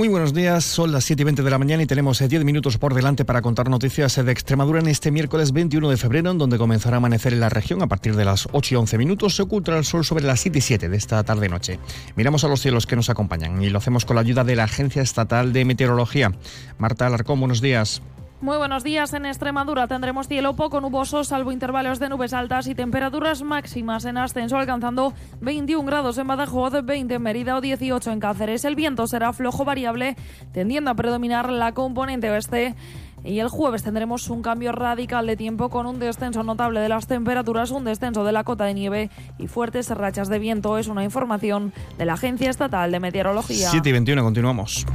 Muy buenos días, son las 7 y 20 de la mañana y tenemos 10 eh, minutos por delante para contar noticias eh, de Extremadura en este miércoles 21 de febrero, en donde comenzará a amanecer en la región a partir de las 8 y 11 minutos. Se ocultará el sol sobre las 7 y 7 de esta tarde-noche. Miramos a los cielos que nos acompañan y lo hacemos con la ayuda de la Agencia Estatal de Meteorología. Marta Alarcón, buenos días. Muy buenos días. En Extremadura tendremos cielo poco nuboso, salvo intervalos de nubes altas y temperaturas máximas en ascenso, alcanzando 21 grados en Badajoz, 20 en Mérida o 18 en Cáceres. El viento será flojo variable, tendiendo a predominar la componente oeste. Y el jueves tendremos un cambio radical de tiempo con un descenso notable de las temperaturas, un descenso de la cota de nieve y fuertes rachas de viento. Es una información de la Agencia Estatal de Meteorología. 7 y 21, continuamos.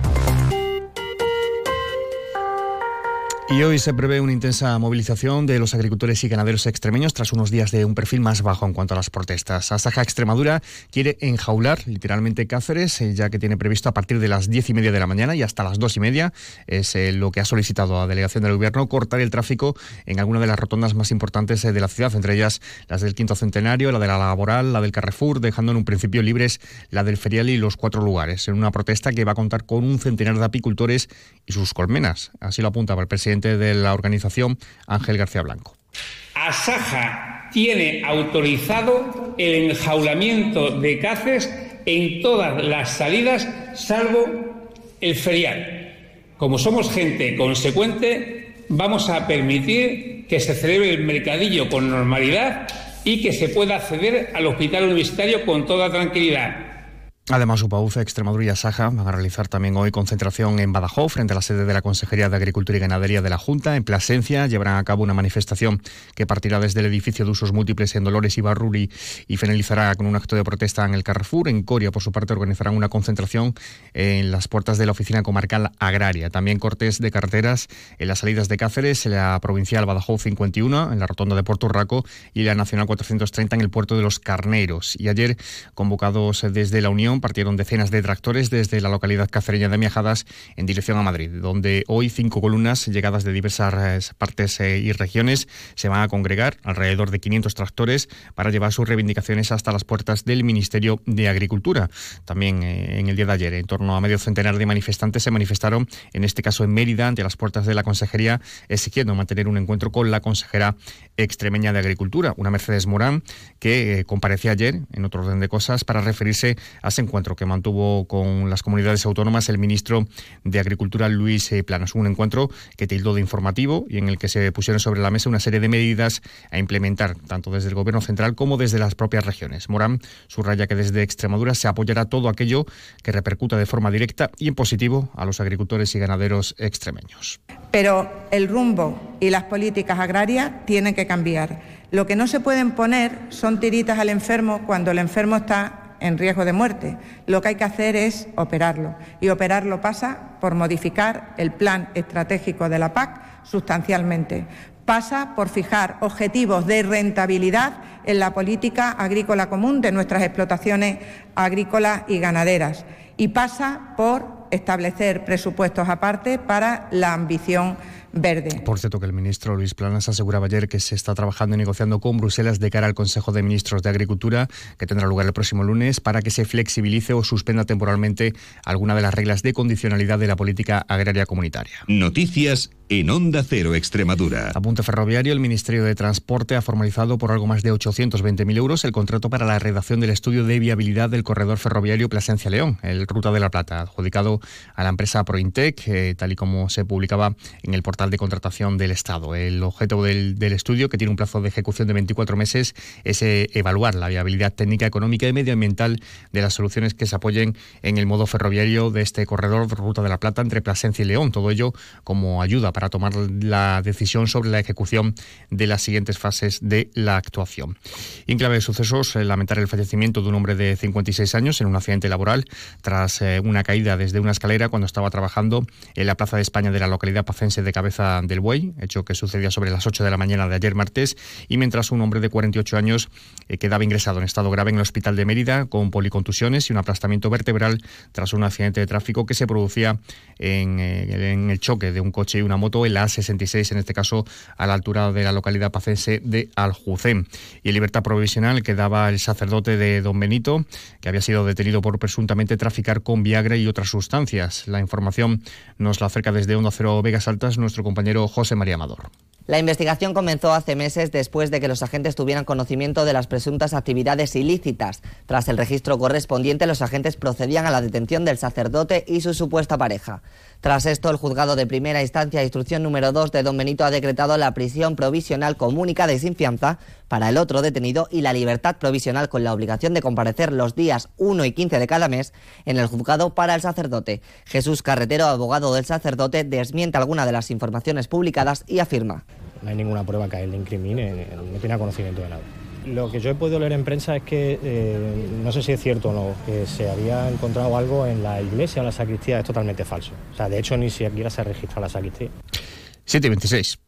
Y hoy se prevé una intensa movilización de los agricultores y ganaderos extremeños tras unos días de un perfil más bajo en cuanto a las protestas. Asaja Extremadura quiere enjaular literalmente Cáceres, eh, ya que tiene previsto a partir de las diez y media de la mañana y hasta las dos y media. Es eh, lo que ha solicitado la delegación del gobierno, cortar el tráfico en alguna de las rotondas más importantes eh, de la ciudad, entre ellas las del Quinto Centenario, la de la Laboral, la del Carrefour, dejando en un principio libres la del Ferial y los cuatro lugares, en una protesta que va a contar con un centenar de apicultores y sus colmenas. Así lo apuntaba el presidente de la organización, Ángel García Blanco. Asaja tiene autorizado el enjaulamiento de caces en todas las salidas, salvo el ferial. Como somos gente consecuente, vamos a permitir que se celebre el mercadillo con normalidad y que se pueda acceder al hospital universitario con toda tranquilidad. Además, UPAUCE, Extremadura y Saja van a realizar también hoy concentración en Badajoz, frente a la sede de la Consejería de Agricultura y Ganadería de la Junta. En Plasencia llevarán a cabo una manifestación que partirá desde el edificio de usos múltiples en Dolores y Barruri y finalizará con un acto de protesta en el Carrefour. En Coria, por su parte, organizarán una concentración en las puertas de la Oficina Comarcal Agraria. También cortes de carreteras en las salidas de Cáceres, en la provincial Badajoz 51, en la rotonda de Puerto Urraco y la Nacional 430 en el puerto de los Carneros. Y ayer, convocados desde la Unión, partieron decenas de tractores desde la localidad cacereña de Miajadas en dirección a Madrid, donde hoy cinco columnas llegadas de diversas partes eh, y regiones se van a congregar, alrededor de 500 tractores, para llevar sus reivindicaciones hasta las puertas del Ministerio de Agricultura. También eh, en el día de ayer, en torno a medio centenar de manifestantes se manifestaron, en este caso en Mérida, ante las puertas de la Consejería, exigiendo mantener un encuentro con la consejera extremeña de Agricultura, una Mercedes Morán, que eh, comparecía ayer, en otro orden de cosas, para referirse a ese encuentro que mantuvo con las comunidades autónomas el ministro de Agricultura, Luis eh, Planos. Un encuentro que tildó de informativo y en el que se pusieron sobre la mesa una serie de medidas a implementar, tanto desde el Gobierno central como desde las propias regiones. Morán subraya que desde Extremadura se apoyará todo aquello que repercuta de forma directa y en positivo a los agricultores y ganaderos extremeños. Pero el rumbo y las políticas agrarias tienen que cambiar. Lo que no se pueden poner son tiritas al enfermo cuando el enfermo está en riesgo de muerte. Lo que hay que hacer es operarlo. Y operarlo pasa por modificar el plan estratégico de la PAC sustancialmente. Pasa por fijar objetivos de rentabilidad en la política agrícola común de nuestras explotaciones agrícolas y ganaderas. Y pasa por establecer presupuestos aparte para la ambición verde. Por cierto, que el ministro Luis Planas aseguraba ayer que se está trabajando y negociando con Bruselas de cara al Consejo de Ministros de Agricultura, que tendrá lugar el próximo lunes, para que se flexibilice o suspenda temporalmente alguna de las reglas de condicionalidad de la política agraria comunitaria. Noticias en Onda Cero Extremadura. Apunte ferroviario, el Ministerio de Transporte ha formalizado por algo más de 820.000 euros el contrato para la redacción del estudio de viabilidad del corredor ferroviario Plasencia-León, el Ruta de la Plata, adjudicado a la empresa Prointec, eh, tal y como se publicaba en el portal de contratación del Estado. El objeto del, estudio, que tiene un plazo de ejecución de 24 meses, es eh, evaluar la viabilidad técnica, económica y medioambiental de las soluciones que se apoyen en el modo ferroviario de este corredor Ruta de la Plata entre Plasencia y León. Todo ello como ayuda para tomar la decisión sobre la ejecución de las siguientes fases de la actuación. En clave de sucesos, eh, lamentar el fallecimiento de un hombre de 56 años en un accidente laboral tras eh, una caída desde una escalera cuando estaba trabajando en la Plaza de España de la localidad pacense de Cabeza del buey, hecho que sucedía sobre las 8 de la mañana de ayer martes, y mientras un hombre de 48 años eh, quedaba ingresado en estado grave en el hospital de Mérida con policontusiones y un aplastamiento vertebral tras un accidente de tráfico que se producía en, eh, el choque de un coche y una moto en la A66, en este caso a la altura de la localidad pacense de Aljucén. Y en libertad provisional quedaba el sacerdote de Don Benito, que había sido detenido por presuntamente traficar con Viagra y otras sustancias. La información nos la acerca desde Onda Cero Vegas Altas nuestro compañero José María Amador. La investigación comenzó hace meses después de que los agentes tuvieran conocimiento de las presuntas actividades ilícitas. Tras el registro correspondiente, los agentes procedían a la detención del sacerdote y su supuesta pareja. Tras esto, el juzgado de primera instancia, instrucción número 2 de Don Benito, ha decretado la prisión provisional comunicada y sin fianza para el otro detenido y la libertad provisional con la obligación de comparecer los días 1 y 15 de cada mes en el juzgado para el sacerdote. Jesús Carretero, abogado del sacerdote, desmiente alguna de las informaciones publicadas y afirma. No hay ninguna prueba que él le incrimine, no tiene conocimiento de nada. Lo que yo he podido leer en prensa es que, eh, no sé si es cierto o no, que se había encontrado algo en la iglesia o en la sacristía, es totalmente falso. O sea, de hecho, ni siquiera se registra la sacristía. 7 y 26.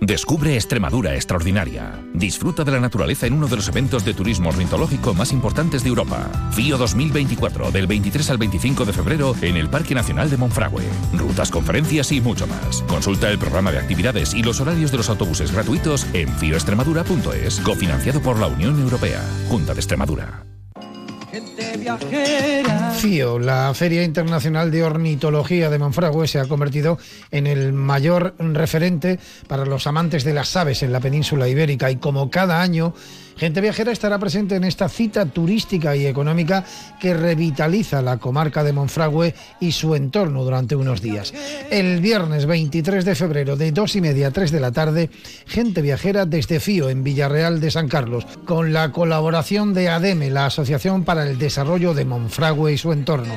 Descubre Extremadura extraordinaria. Disfruta de la naturaleza en uno de los eventos de turismo ornitológico más importantes de Europa. FIO 2024, del 23 al 25 de febrero en el Parque Nacional de Monfragüe. Rutas, conferencias y mucho más. Consulta el programa de actividades y los horarios de los autobuses gratuitos en fioextremadura.es, cofinanciado por la Unión Europea. Junta de Extremadura. FIO, la Feria Internacional de Ornitología de Monfragüe, se ha convertido en el mayor referente para los amantes de las aves en la península ibérica y como cada año Gente Viajera estará presente en esta cita turística y económica que revitaliza la comarca de Monfragüe y su entorno durante unos días. El viernes 23 de febrero de 2 y media a 3 de la tarde, Gente Viajera desde Fío en Villarreal de San Carlos, con la colaboración de ADEME, la Asociación para el Desarrollo de Monfragüe y su entorno.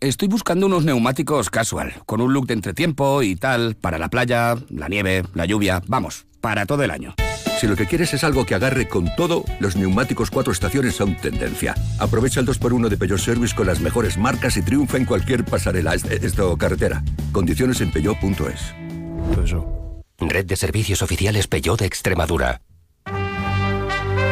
Estoy buscando unos neumáticos casual, con un look de entretiempo y tal, para la playa, la nieve, la lluvia, vamos, para todo el año. Si lo que quieres es algo que agarre con todo, los neumáticos cuatro estaciones son tendencia. Aprovecha el 2x1 de Peugeot Service con las mejores marcas y triunfa en cualquier pasarela, esto carretera. Condiciones en peugeot.es. Red de servicios oficiales Peugeot de Extremadura.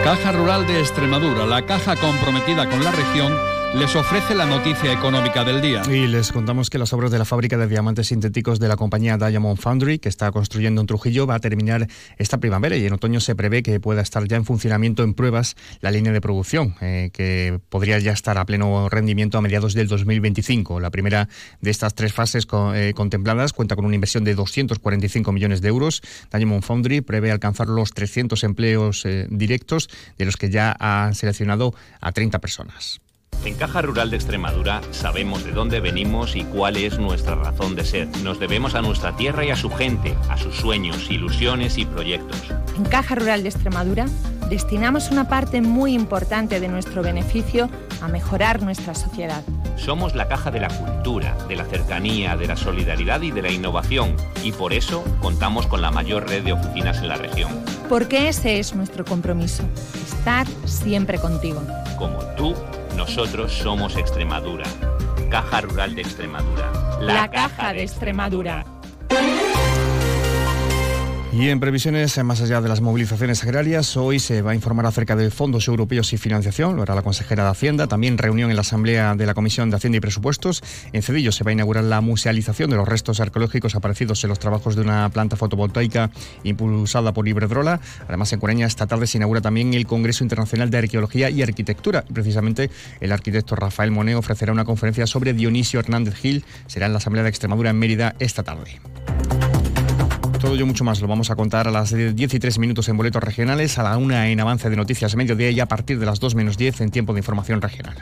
Caja Rural de Extremadura, la caja comprometida con la región les ofrece la noticia económica del día. Y les contamos que las obras de la fábrica de diamantes sintéticos de la compañía Diamond Foundry, que está construyendo en Trujillo, va a terminar esta primavera y en otoño se prevé que pueda estar ya en funcionamiento en pruebas la línea de producción, eh, que podría ya estar a pleno rendimiento a mediados del 2025. La primera de estas tres fases eh, contempladas cuenta con una inversión de 245 millones de euros. Diamond Foundry prevé alcanzar los 300 empleos eh, directos, de los que ya han seleccionado a 30 personas. En Caja Rural de Extremadura sabemos de dónde venimos y cuál es nuestra razón de ser. Nos debemos a nuestra tierra y a su gente, a sus sueños, ilusiones y proyectos. En Caja Rural de Extremadura destinamos una parte muy importante de nuestro beneficio a mejorar nuestra sociedad. Somos la caja de la cultura, de la cercanía, de la solidaridad y de la innovación, y por eso contamos con la mayor red de oficinas en la región. Porque ese es nuestro compromiso, estar siempre contigo. Como tú nosotros somos Extremadura. Caja Rural de Extremadura. La, Caja de Extremadura. Y en previsiones, más allá de las movilizaciones agrarias, hoy se va a informar acerca de fondos europeos y financiación, lo hará la consejera de Hacienda, también reunión en la Asamblea de la Comisión de Hacienda y Presupuestos. En Cedillo se va a inaugurar la musealización de los restos arqueológicos aparecidos en los trabajos de una planta fotovoltaica impulsada por Iberdrola. Además, en Coreña esta tarde se inaugura también el Congreso Internacional de Arqueología y Arquitectura. Precisamente el arquitecto Rafael Moné ofrecerá una conferencia sobre Dionisio Hernández Gil. Será en la Asamblea de Extremadura en Mérida esta tarde. Todo ello mucho más lo vamos a contar a las 13 minutos en boletos regionales, a la 1 en avance de noticias mediodía y a partir de las 2 menos 10 en tiempo de información regional.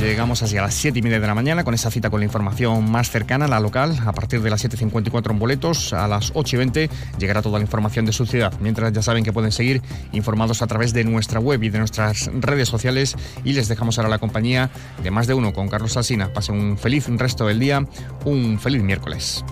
Llegamos hacia las 7 y media de la mañana con esa cita con la información más cercana, la local. A partir de las 7.54 en boletos, a las 8 y 20 llegará toda la información de su ciudad. Mientras ya saben que pueden seguir informados a través de nuestra web y de nuestras redes sociales. Y les dejamos ahora la compañía de más de uno con Carlos Alsina. Pasen un feliz resto del día, un feliz miércoles.